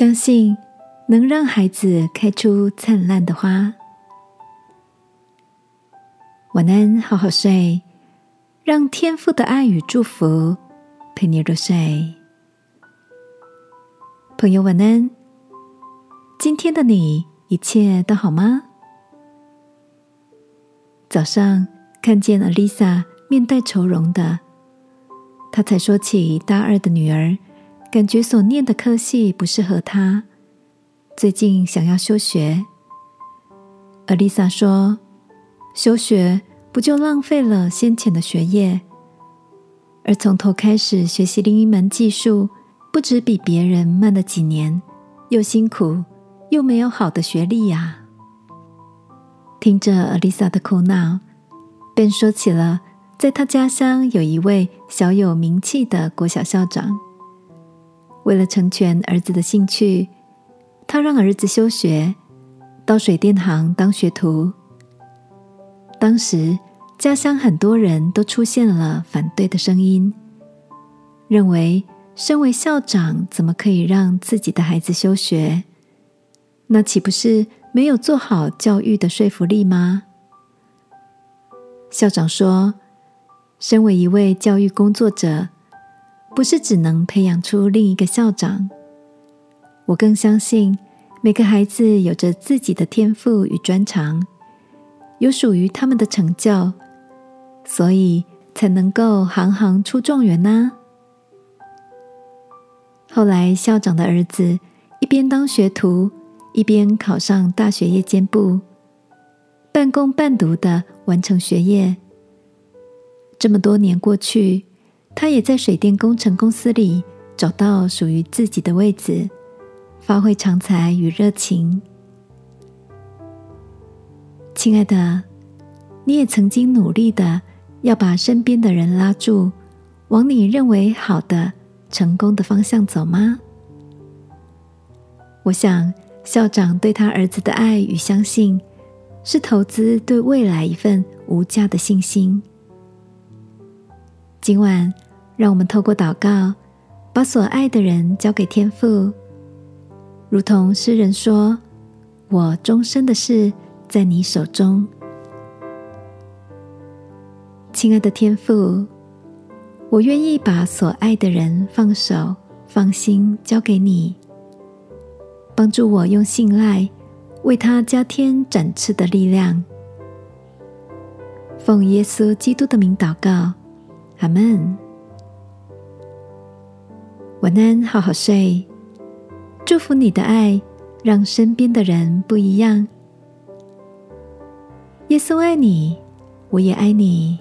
相信能让孩子开出灿烂的花。晚安，好好睡，让天父的爱与祝福陪你入睡。朋友，晚安。今天的你一切都好吗？早上看见 Alisa 面带愁容的，她才说起大二的女儿。感觉所念的科系不适合他，最近想要休学。而丽莎说：“休学不就浪费了先前的学业？而从头开始学习另一门技术，不止比别人慢了几年，又辛苦又没有好的学历呀。”听着丽莎的苦恼，便说起了在他家乡有一位小有名气的国小校长。为了成全儿子的兴趣，他让儿子休学，到水电行当学徒。当时家乡很多人都出现了反对的声音，认为身为校长怎么可以让自己的孩子休学？那岂不是没有做好教育的说服力吗？校长说：“身为一位教育工作者。”不是只能培养出另一个校长，我更相信每个孩子有着自己的天赋与专长，有属于他们的成就，所以才能够行行出状元呢。后来，校长的儿子一边当学徒，一边考上大学夜间部，半工半读的完成学业。这么多年过去。他也在水电工程公司里找到属于自己的位置，发挥长才与热情。亲爱的，你也曾经努力的要把身边的人拉住，往你认为好的、成功的方向走吗？我想，校长对他儿子的爱与相信，是投资对未来一份无价的信心。今晚，让我们透过祷告，把所爱的人交给天父，如同诗人说：“我终身的事在你手中。”亲爱的天父，我愿意把所爱的人放手、放心交给你，帮助我用信赖为他加添展翅的力量。奉耶稣基督的名祷告。阿门。晚安，好好睡。祝福你的爱，让身边的人不一样。耶稣爱你，我也爱你。